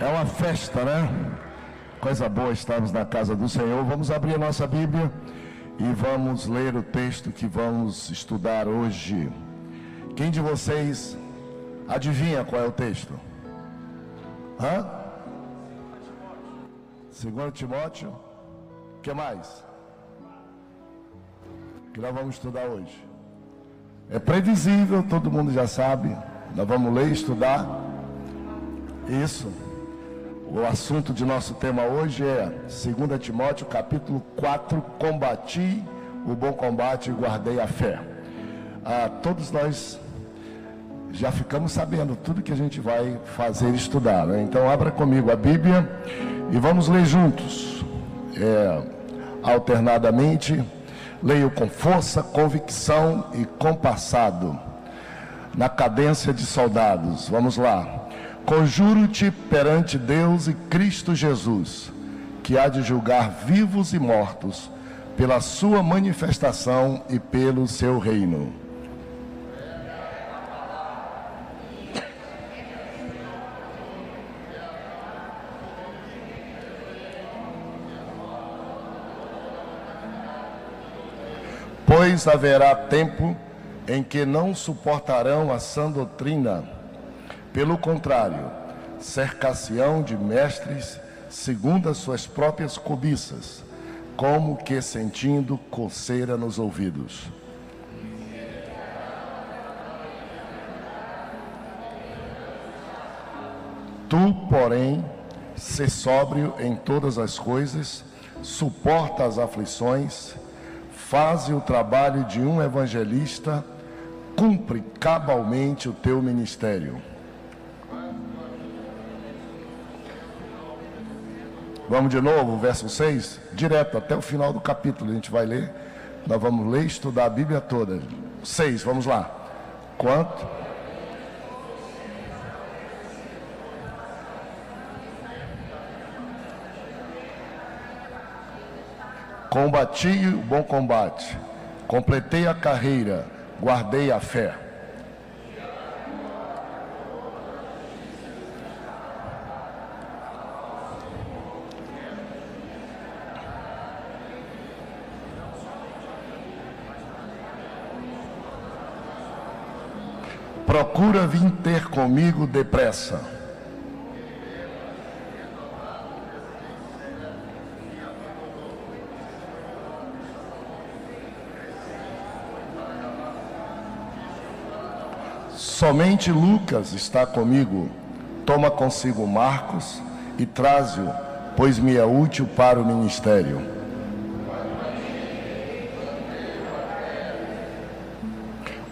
É uma festa, né? Coisa boa estarmos na casa do Senhor. Vamos abrir a nossa Bíblia e vamos ler o texto que vamos estudar hoje. Quem de vocês adivinha qual é o texto? Hã? Segundo Timóteo. O que mais? Que nós vamos estudar hoje. É previsível, todo mundo já sabe. Nós vamos ler e estudar. Isso. O assunto de nosso tema hoje é 2 Timóteo capítulo 4, combati o bom combate e guardei a fé. Ah, todos nós já ficamos sabendo tudo que a gente vai fazer estudar. Né? Então abra comigo a Bíblia e vamos ler juntos. É, alternadamente, leio com força, convicção e compassado. Na cadência de soldados. Vamos lá. Conjuro-te perante Deus e Cristo Jesus, que há de julgar vivos e mortos, pela sua manifestação e pelo seu reino. Pois haverá tempo em que não suportarão a sã doutrina pelo contrário, cercação de mestres segundo as suas próprias cobiças, como que sentindo coceira nos ouvidos. Tu, porém, se sóbrio em todas as coisas, suporta as aflições, faze o trabalho de um evangelista, cumpre cabalmente o teu ministério. Vamos de novo, verso 6, direto até o final do capítulo, a gente vai ler. Nós vamos ler e estudar a Bíblia toda. 6, vamos lá. Quanto? Combati o bom combate, completei a carreira, guardei a fé. Procura vir ter comigo depressa. Somente Lucas está comigo. Toma consigo Marcos e traze-o, pois me é útil para o ministério.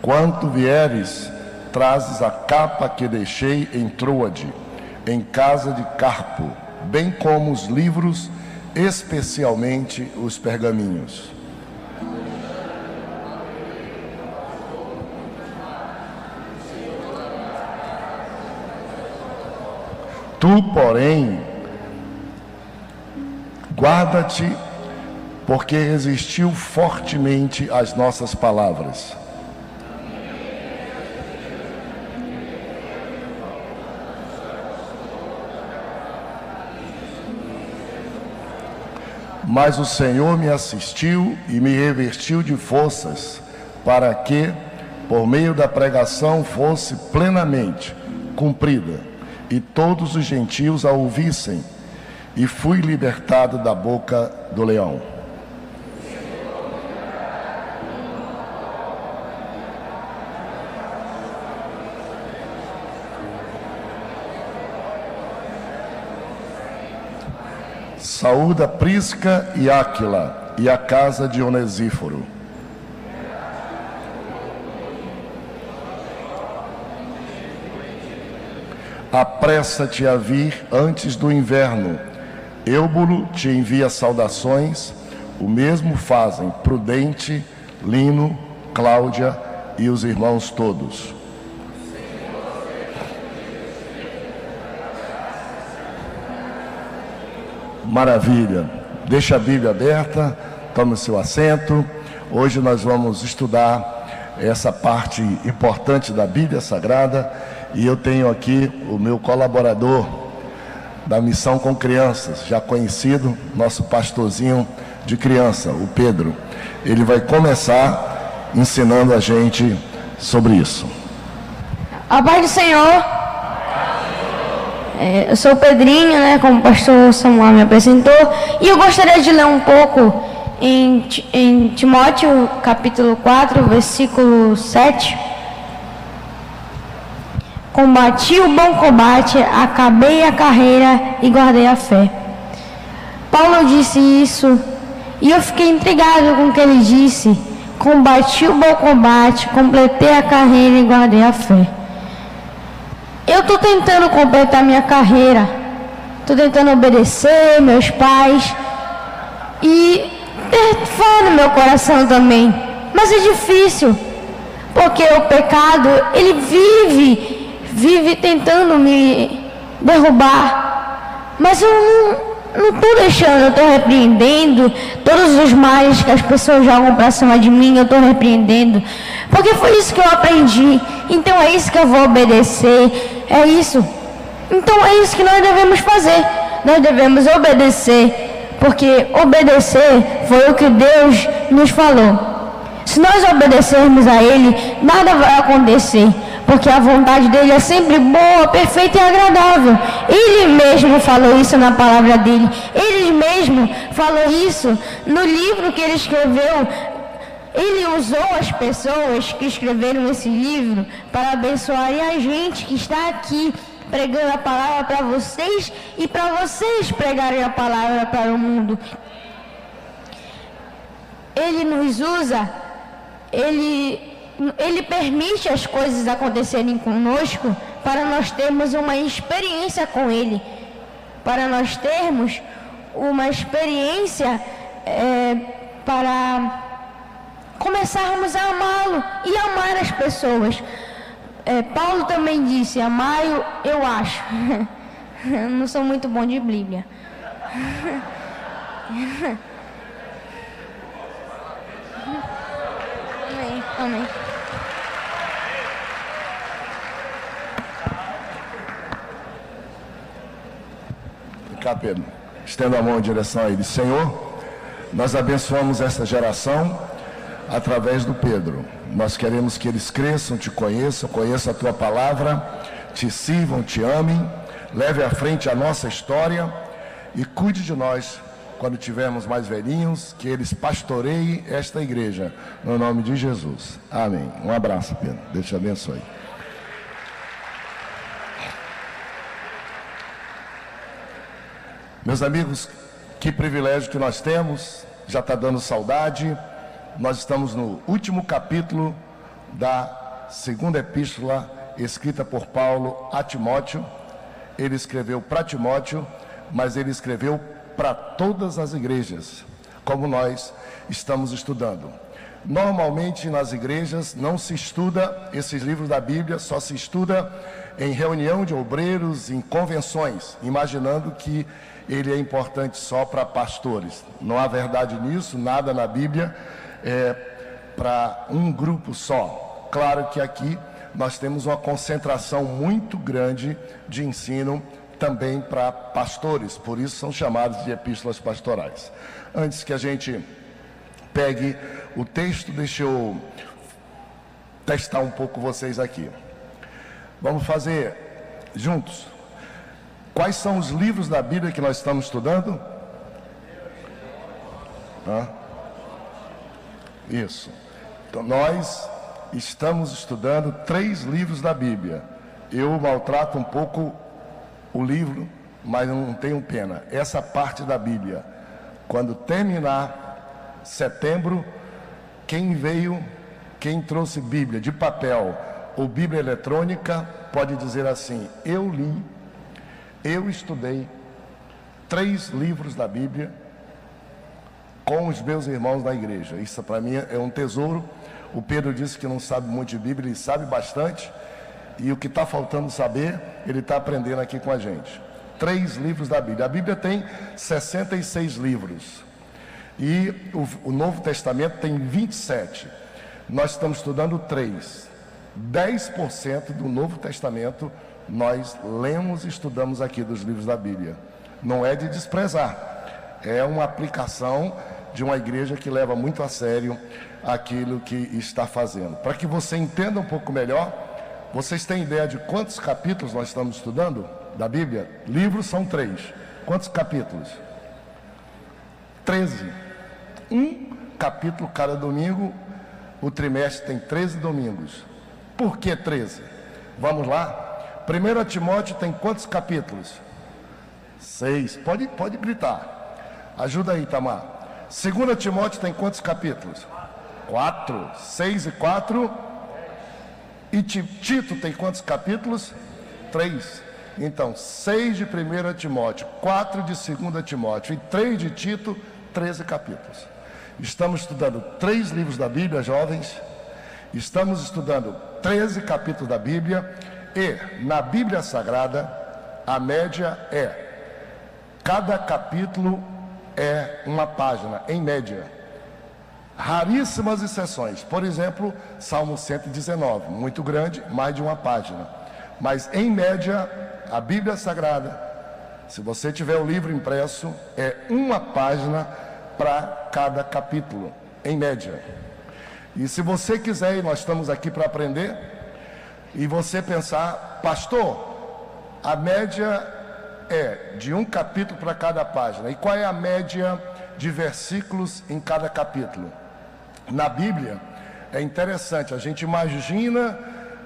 Quanto vieres, trazes a capa que deixei em Troade, em casa de Carpo, bem como os livros, especialmente os pergaminhos. Tu, porém, guarda-te, porque resistiu fortemente às nossas palavras Mas o Senhor me assistiu e me revestiu de forças, para que, por meio da pregação, fosse plenamente cumprida, e todos os gentios a ouvissem, e fui libertado da boca do leão. Saúda Prisca e Áquila e a casa de Onesíforo. Apressa-te a vir antes do inverno. Eubulo te envia saudações, o mesmo fazem Prudente, Lino, Cláudia e os irmãos todos. Maravilha. Deixa a Bíblia aberta, tome o seu assento. Hoje nós vamos estudar essa parte importante da Bíblia Sagrada e eu tenho aqui o meu colaborador da missão com crianças, já conhecido, nosso pastorzinho de criança, o Pedro. Ele vai começar ensinando a gente sobre isso. A paz do Senhor. É, eu sou o Pedrinho, né, como o pastor Samuel me apresentou, e eu gostaria de ler um pouco em, em Timóteo capítulo 4, versículo 7. Combati o bom combate, acabei a carreira e guardei a fé. Paulo disse isso e eu fiquei intrigado com o que ele disse. Combati o bom combate, completei a carreira e guardei a fé. Eu estou tentando completar minha carreira, estou tentando obedecer meus pais e ter fé no meu coração também. Mas é difícil, porque o pecado ele vive vive tentando me derrubar. Mas eu não estou deixando, eu estou repreendendo todos os males que as pessoas jogam para cima de mim, eu estou repreendendo. Porque foi isso que eu aprendi. Então é isso que eu vou obedecer. É isso. Então é isso que nós devemos fazer. Nós devemos obedecer. Porque obedecer foi o que Deus nos falou. Se nós obedecermos a Ele, nada vai acontecer porque a vontade dele é sempre boa, perfeita e agradável. Ele mesmo falou isso na palavra dele. Ele mesmo falou isso no livro que ele escreveu. Ele usou as pessoas que escreveram esse livro para abençoarem a gente que está aqui pregando a palavra para vocês e para vocês pregarem a palavra para o mundo. Ele nos usa, ele ele permite as coisas acontecerem conosco para nós termos uma experiência com Ele, para nós termos uma experiência é, para começarmos a amá-lo e amar as pessoas. É, Paulo também disse: amai eu acho. Não sou muito bom de Bíblia. Amém. Amém. Pedro. Estenda a mão em direção a ele. Senhor, nós abençoamos essa geração através do Pedro. Nós queremos que eles cresçam, te conheçam, conheçam a tua palavra, te sirvam, te amem, leve à frente a nossa história e cuide de nós quando tivermos mais velhinhos, que eles pastoreiem esta igreja, no nome de Jesus. Amém. Um abraço, Pedro. Deus te abençoe. Meus amigos, que privilégio que nós temos, já está dando saudade. Nós estamos no último capítulo da segunda epístola escrita por Paulo a Timóteo. Ele escreveu para Timóteo, mas ele escreveu para todas as igrejas, como nós estamos estudando. Normalmente nas igrejas não se estuda esses livros da Bíblia, só se estuda em reunião de obreiros, em convenções, imaginando que ele é importante só para pastores. Não há verdade nisso, nada na Bíblia é para um grupo só. Claro que aqui nós temos uma concentração muito grande de ensino também para pastores, por isso são chamados de epístolas pastorais. Antes que a gente pegue o texto, deixa eu testar um pouco vocês aqui. Vamos fazer juntos Quais são os livros da Bíblia que nós estamos estudando? Hã? Isso. Então, nós estamos estudando três livros da Bíblia. Eu maltrato um pouco o livro, mas não tenho pena. Essa parte da Bíblia. Quando terminar setembro, quem veio, quem trouxe Bíblia de papel ou Bíblia eletrônica, pode dizer assim: Eu li eu estudei três livros da Bíblia com os meus irmãos da igreja. Isso para mim é um tesouro. O Pedro disse que não sabe muito de Bíblia, ele sabe bastante. E o que está faltando saber, ele está aprendendo aqui com a gente. Três livros da Bíblia. A Bíblia tem 66 livros. E o, o Novo Testamento tem 27. Nós estamos estudando três. 10% do Novo Testamento nós lemos e estudamos aqui dos livros da Bíblia. Não é de desprezar, é uma aplicação de uma igreja que leva muito a sério aquilo que está fazendo. Para que você entenda um pouco melhor, vocês têm ideia de quantos capítulos nós estamos estudando da Bíblia? Livros são três. Quantos capítulos? Treze. Um capítulo cada domingo. O trimestre tem 13 domingos. Por que 13? Vamos lá? 1 Timóteo tem quantos capítulos? Seis. Pode, pode gritar. Ajuda aí, Tamar. 2 Timóteo tem quantos capítulos? Quatro. Seis e quatro. E Tito tem quantos capítulos? Três. Então, seis de 1 Timóteo, quatro de 2 Timóteo e três de Tito, 13 capítulos. Estamos estudando três livros da Bíblia, jovens. Estamos estudando 13 capítulos da Bíblia. E na Bíblia Sagrada, a média é: cada capítulo é uma página, em média raríssimas exceções. Por exemplo, Salmo 119, muito grande, mais de uma página. Mas em média, a Bíblia Sagrada, se você tiver o livro impresso, é uma página para cada capítulo, em média. E se você quiser, e nós estamos aqui para aprender, e você pensar, pastor, a média é de um capítulo para cada página. E qual é a média de versículos em cada capítulo? na Bíblia, é interessante, a gente imagina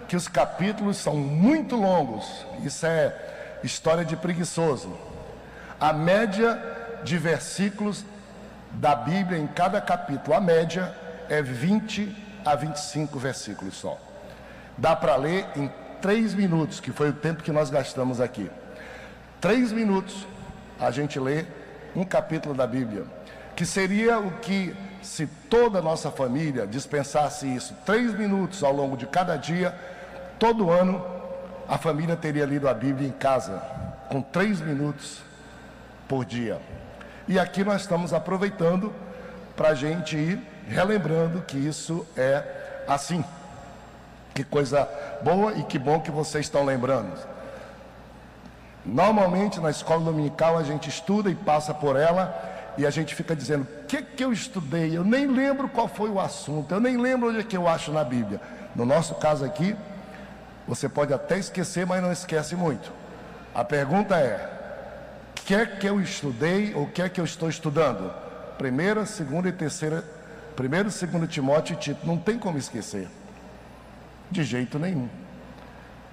que os capítulos são muito longos, isso é história de preguiçoso. A média de versículos da Bíblia em cada capítulo, a média é 20 a 25 versículos só. Dá para ler em três minutos, que foi o tempo que nós gastamos aqui. Três minutos a gente lê um capítulo da Bíblia, que seria o que se toda a nossa família dispensasse isso três minutos ao longo de cada dia, todo ano a família teria lido a Bíblia em casa, com três minutos por dia. E aqui nós estamos aproveitando para a gente ir relembrando que isso é assim. Que coisa boa e que bom que vocês estão lembrando. Normalmente na escola dominical a gente estuda e passa por ela e a gente fica dizendo: o que, que eu estudei? Eu nem lembro qual foi o assunto, eu nem lembro onde é que eu acho na Bíblia. No nosso caso aqui, você pode até esquecer, mas não esquece muito. A pergunta é: o que é que eu estudei ou o que é que eu estou estudando? Primeira, segunda e terceira, primeiro, segundo Timóteo e Tito, não tem como esquecer. De jeito nenhum.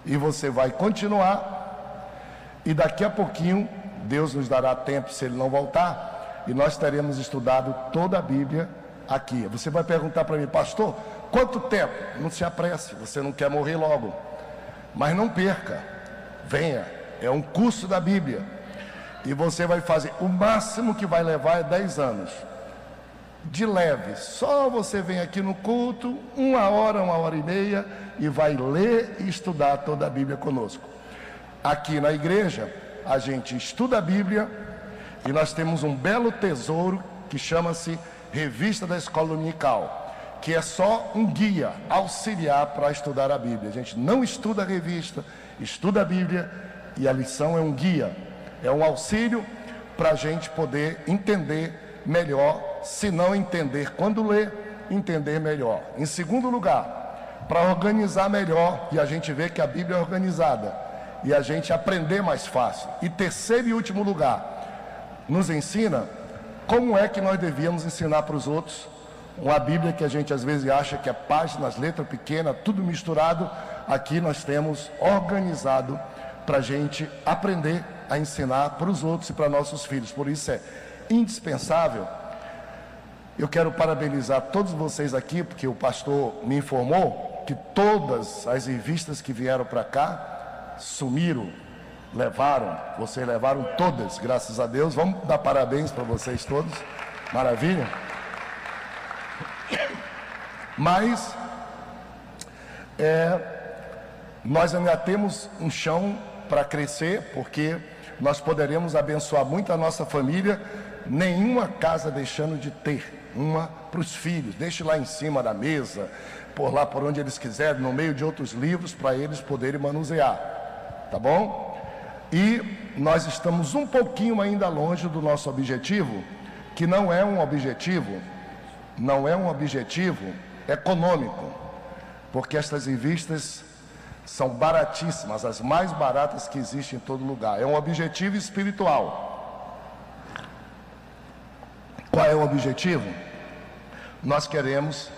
E você vai continuar, e daqui a pouquinho, Deus nos dará tempo, se Ele não voltar, e nós teremos estudado toda a Bíblia aqui. Você vai perguntar para mim, pastor, quanto tempo? Não se apresse, você não quer morrer logo. Mas não perca, venha, é um curso da Bíblia. E você vai fazer, o máximo que vai levar é 10 anos. De leve, só você vem aqui no culto, uma hora, uma hora e meia, e vai ler e estudar toda a Bíblia conosco. Aqui na igreja, a gente estuda a Bíblia, e nós temos um belo tesouro que chama-se Revista da Escola Dominical, que é só um guia auxiliar para estudar a Bíblia. A gente não estuda a revista, estuda a Bíblia e a lição é um guia, é um auxílio para a gente poder entender melhor, se não entender quando ler, entender melhor. Em segundo lugar, para organizar melhor, e a gente vê que a Bíblia é organizada, e a gente aprender mais fácil. E terceiro e último lugar, nos ensina como é que nós devíamos ensinar para os outros uma Bíblia que a gente às vezes acha que é páginas, letra pequena, tudo misturado. Aqui nós temos organizado para a gente aprender a ensinar para os outros e para nossos filhos. Por isso é indispensável. Eu quero parabenizar todos vocês aqui, porque o pastor me informou que todas as revistas que vieram para cá sumiram levaram, vocês levaram todas, graças a Deus. Vamos dar parabéns para vocês todos. Maravilha? Mas é, nós ainda temos um chão para crescer, porque nós poderemos abençoar muito a nossa família, nenhuma casa deixando de ter uma para os filhos. Deixe lá em cima da mesa, por lá por onde eles quiserem, no meio de outros livros, para eles poderem manusear. Tá bom? E nós estamos um pouquinho ainda longe do nosso objetivo, que não é um objetivo, não é um objetivo econômico, porque estas revistas são baratíssimas, as mais baratas que existem em todo lugar. É um objetivo espiritual. Qual é o objetivo? Nós queremos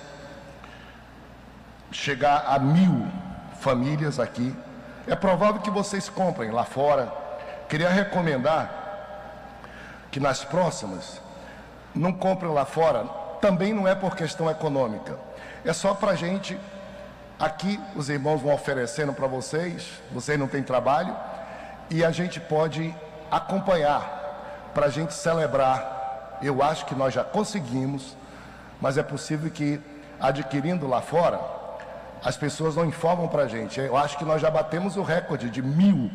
chegar a mil famílias aqui. É provável que vocês comprem lá fora. Queria recomendar que nas próximas não comprem lá fora. Também não é por questão econômica. É só para gente. Aqui os irmãos vão oferecendo para vocês. Vocês não têm trabalho. E a gente pode acompanhar para a gente celebrar. Eu acho que nós já conseguimos, mas é possível que adquirindo lá fora as pessoas não informam para a gente. Eu acho que nós já batemos o recorde de mil,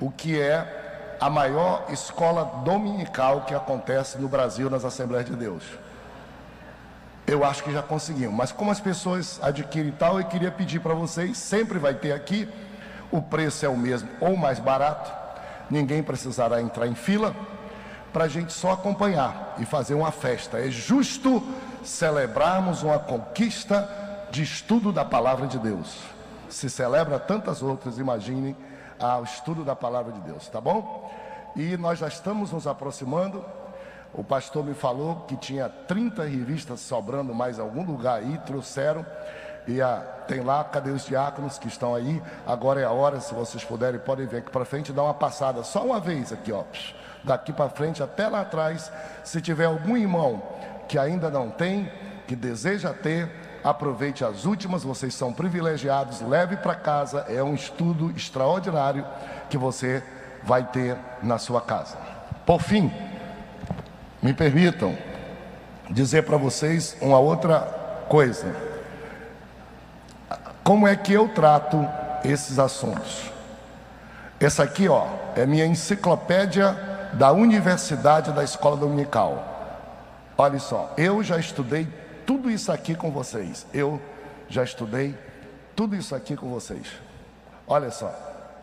o que é a maior escola dominical que acontece no Brasil nas Assembleias de Deus. Eu acho que já conseguimos, mas como as pessoas adquirem tal, eu queria pedir para vocês, sempre vai ter aqui, o preço é o mesmo ou mais barato, ninguém precisará entrar em fila, para a gente só acompanhar e fazer uma festa. É justo celebrarmos uma conquista de estudo da palavra de Deus. Se celebra tantas outras, imaginem o estudo da palavra de Deus, tá bom? E nós já estamos nos aproximando. O pastor me falou que tinha 30 revistas sobrando mais algum lugar aí, trouxeram. E a, tem lá, cadê os diáconos que estão aí? Agora é a hora, se vocês puderem, podem vir aqui para frente e dar uma passada, só uma vez aqui, ó. Daqui para frente até lá atrás. Se tiver algum irmão que ainda não tem, que deseja ter, aproveite as últimas, vocês são privilegiados, leve para casa, é um estudo extraordinário que você vai ter na sua casa. Por fim, me permitam dizer para vocês uma outra coisa. Como é que eu trato esses assuntos? Essa aqui, ó, é minha enciclopédia da Universidade da Escola Dominical. Olha só, eu já estudei tudo isso aqui com vocês. Eu já estudei tudo isso aqui com vocês. Olha só,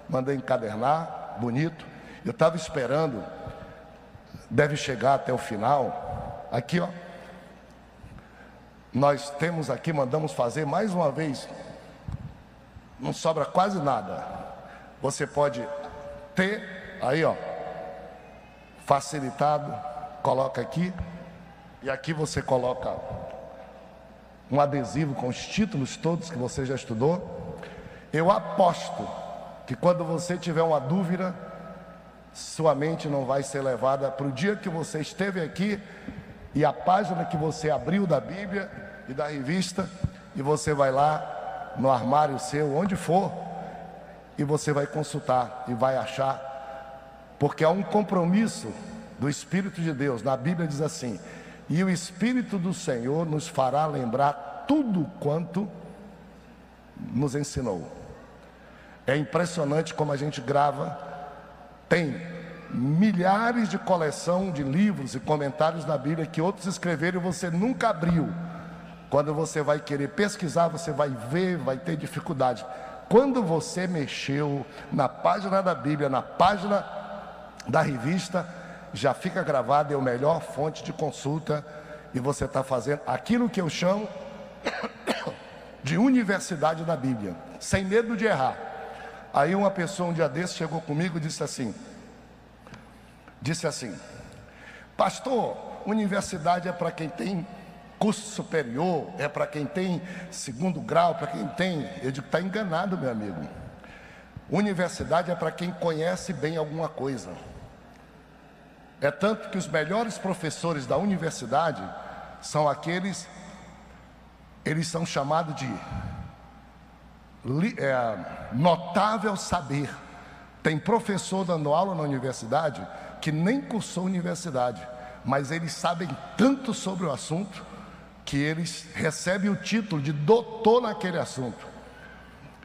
mandei encadernar, bonito. Eu estava esperando, deve chegar até o final. Aqui, ó. Nós temos aqui, mandamos fazer mais uma vez. Não sobra quase nada. Você pode ter, aí, ó, facilitado, coloca aqui. E aqui você coloca um adesivo com os títulos todos que você já estudou. Eu aposto que quando você tiver uma dúvida, sua mente não vai ser levada para o dia que você esteve aqui e a página que você abriu da Bíblia e da revista, e você vai lá no armário seu, onde for, e você vai consultar e vai achar, porque há um compromisso do Espírito de Deus. Na Bíblia diz assim: e o Espírito do Senhor nos fará lembrar tudo quanto nos ensinou. É impressionante como a gente grava, tem milhares de coleção de livros e comentários da Bíblia que outros escreveram e você nunca abriu. Quando você vai querer pesquisar, você vai ver, vai ter dificuldade. Quando você mexeu na página da Bíblia, na página da revista, já fica gravado, é a melhor fonte de consulta e você está fazendo aquilo que eu chamo de universidade da Bíblia, sem medo de errar. Aí uma pessoa um dia desse chegou comigo e disse assim: disse assim, pastor, universidade é para quem tem curso superior, é para quem tem segundo grau, para quem tem. Eu digo, está enganado, meu amigo. Universidade é para quem conhece bem alguma coisa. É tanto que os melhores professores da universidade são aqueles, eles são chamados de é, notável saber. Tem professor dando aula na universidade que nem cursou universidade, mas eles sabem tanto sobre o assunto que eles recebem o título de doutor naquele assunto.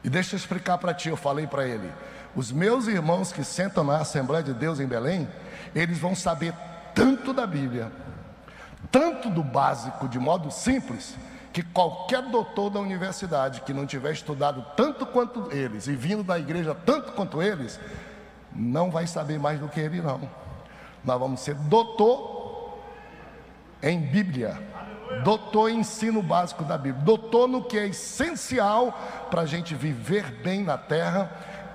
E deixa eu explicar para ti, eu falei para ele, os meus irmãos que sentam na Assembleia de Deus em Belém, eles vão saber tanto da Bíblia, tanto do básico, de modo simples, que qualquer doutor da universidade que não tiver estudado tanto quanto eles e vindo da igreja tanto quanto eles, não vai saber mais do que ele, não. Nós vamos ser doutor em Bíblia, doutor em ensino básico da Bíblia, doutor no que é essencial para a gente viver bem na terra,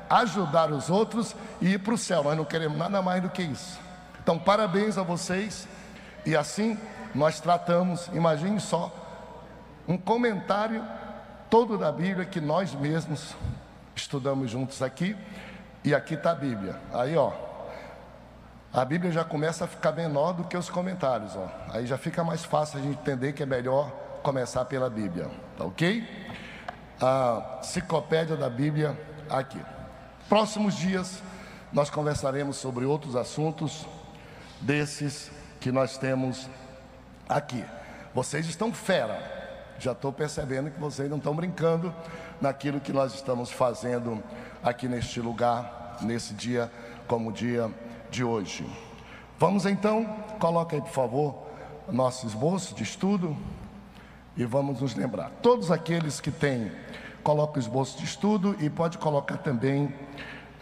ajudar os outros e ir para o céu. Nós não queremos nada mais do que isso. Então, parabéns a vocês. E assim nós tratamos, imagine só, um comentário todo da Bíblia que nós mesmos estudamos juntos aqui. E aqui está a Bíblia. Aí, ó, a Bíblia já começa a ficar menor do que os comentários, ó. Aí já fica mais fácil a gente entender que é melhor começar pela Bíblia, tá ok? A enciclopédia da Bíblia aqui. Próximos dias nós conversaremos sobre outros assuntos desses que nós temos aqui. Vocês estão fera. Já estou percebendo que vocês não estão brincando naquilo que nós estamos fazendo aqui neste lugar, nesse dia como o dia de hoje. Vamos então, coloca aí por favor nosso esboço de estudo e vamos nos lembrar. Todos aqueles que têm, coloca o esboço de estudo e pode colocar também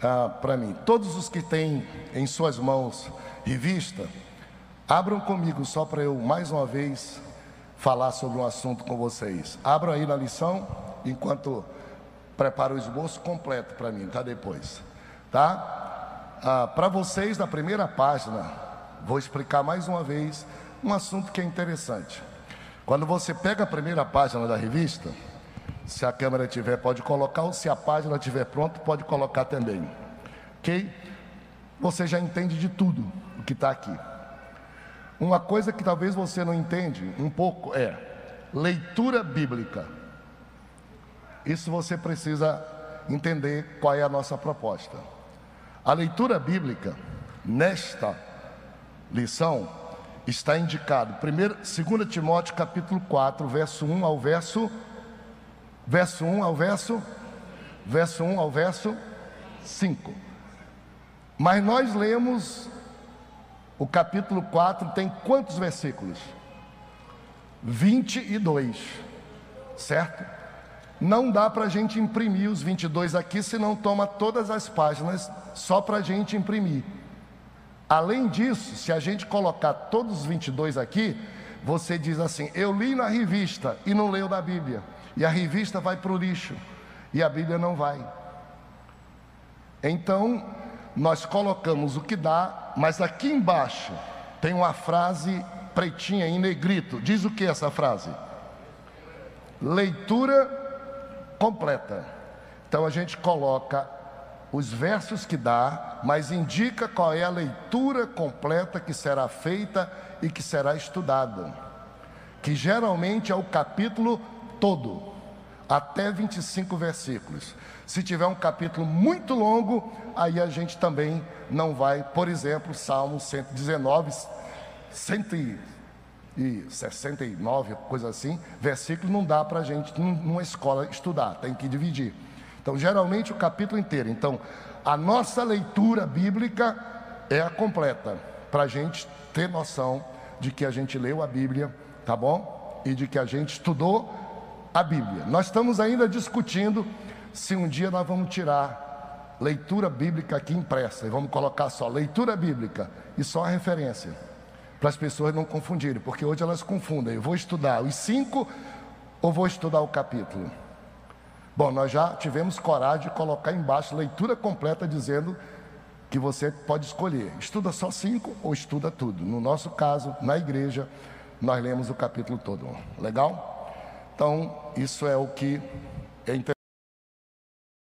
ah, para mim. Todos os que têm em suas mãos revista, abram comigo só para eu mais uma vez falar sobre um assunto com vocês. Abram aí na lição, enquanto preparo o esboço completo para mim, tá? Depois, tá? Ah, para vocês, na primeira página, vou explicar mais uma vez um assunto que é interessante. Quando você pega a primeira página da revista, se a câmera tiver, pode colocar, ou se a página estiver pronta, pode colocar também. Ok? Você já entende de tudo o que está aqui. Uma coisa que talvez você não entende um pouco é leitura bíblica. Isso você precisa entender qual é a nossa proposta. A leitura bíblica nesta lição está indicado, primeiro, 2 Timóteo capítulo 4, verso 1 ao verso verso 1 ao verso verso 1 ao verso 5. Mas nós lemos o capítulo 4 tem quantos versículos? 22, certo? Não dá para a gente imprimir os 22 aqui, senão toma todas as páginas só para a gente imprimir. Além disso, se a gente colocar todos os 22 aqui, você diz assim: Eu li na revista e não leu na Bíblia. E a revista vai para o lixo e a Bíblia não vai. Então, nós colocamos o que dá, mas aqui embaixo tem uma frase pretinha em negrito. Diz o que essa frase? Leitura completa. Então a gente coloca os versos que dá, mas indica qual é a leitura completa que será feita e que será estudada. Que geralmente é o capítulo todo, até 25 versículos. Se tiver um capítulo muito longo, aí a gente também não vai, por exemplo, Salmo 119, 169, coisa assim, versículo não dá para a gente numa escola estudar, tem que dividir. Então, geralmente o capítulo inteiro. Então, a nossa leitura bíblica é a completa, para a gente ter noção de que a gente leu a Bíblia, tá bom? E de que a gente estudou a Bíblia. Nós estamos ainda discutindo se um dia nós vamos tirar leitura bíblica aqui impressa e vamos colocar só leitura bíblica e só a referência, para as pessoas não confundirem, porque hoje elas confundem. Eu vou estudar os cinco ou vou estudar o capítulo? Bom, nós já tivemos coragem de colocar embaixo leitura completa dizendo que você pode escolher, estuda só cinco ou estuda tudo. No nosso caso, na igreja, nós lemos o capítulo todo. Legal? Então, isso é o que é interessante